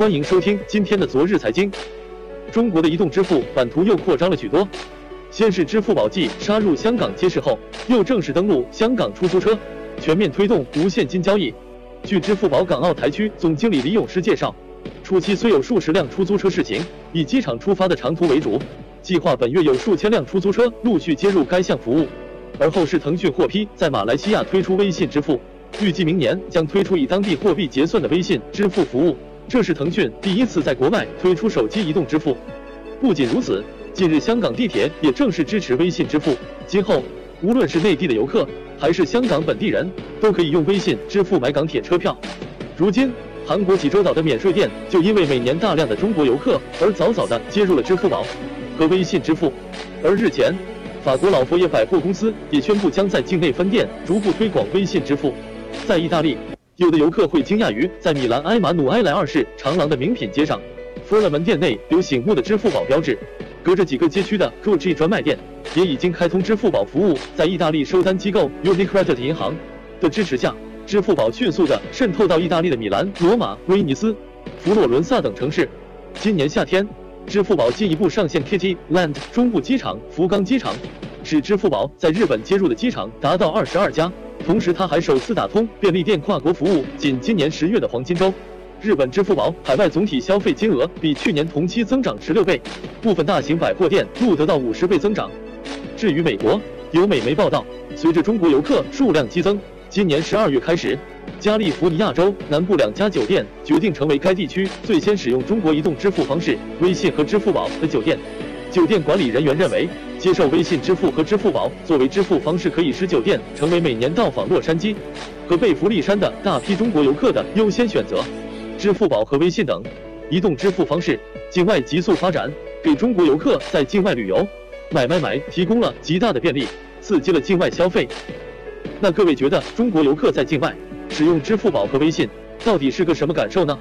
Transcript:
欢迎收听今天的昨日财经。中国的移动支付版图又扩张了许多，先是支付宝继杀入香港街市后，又正式登陆香港出租车，全面推动无现金交易。据支付宝港澳台区总经理李永诗介绍，初期虽有数十辆出租车试行，以机场出发的长途为主，计划本月有数千辆出租车陆续接入该项服务。而后是腾讯获批在马来西亚推出微信支付，预计明年将推出以当地货币结算的微信支付服务。这是腾讯第一次在国外推出手机移动支付。不仅如此，近日香港地铁也正式支持微信支付。今后，无论是内地的游客，还是香港本地人，都可以用微信支付买港铁车票。如今，韩国济州岛的免税店就因为每年大量的中国游客而早早的接入了支付宝和微信支付。而日前，法国老佛爷百货公司也宣布将在境内分店逐步推广微信支付。在意大利。有的游客会惊讶于，在米兰埃马努埃莱二世长廊的名品街上，弗勒门店内有醒目的支付宝标志。隔着几个街区的 Gucci 专卖店也已经开通支付宝服务。在意大利收单机构 Unicredit 银行的支持下，支付宝迅速的渗透到意大利的米兰、罗马、威尼斯、佛罗伦萨等城市。今年夏天，支付宝进一步上线 Kitty Land 中部机场、福冈机场，使支付宝在日本接入的机场达到二十二家。同时，他还首次打通便利店跨国服务。仅今年十月的黄金周，日本支付宝海外总体消费金额比去年同期增长十六倍，部分大型百货店录得到五十倍增长。至于美国，有美媒报道，随着中国游客数量激增，今年十二月开始，加利福尼亚州南部两家酒店决定成为该地区最先使用中国移动支付方式微信和支付宝的酒店。酒店管理人员认为，接受微信支付和支付宝作为支付方式，可以使酒店成为每年到访洛杉矶和贝弗利山的大批中国游客的优先选择。支付宝和微信等移动支付方式境外急速发展，给中国游客在境外旅游、买买买提供了极大的便利，刺激了境外消费。那各位觉得中国游客在境外使用支付宝和微信到底是个什么感受呢？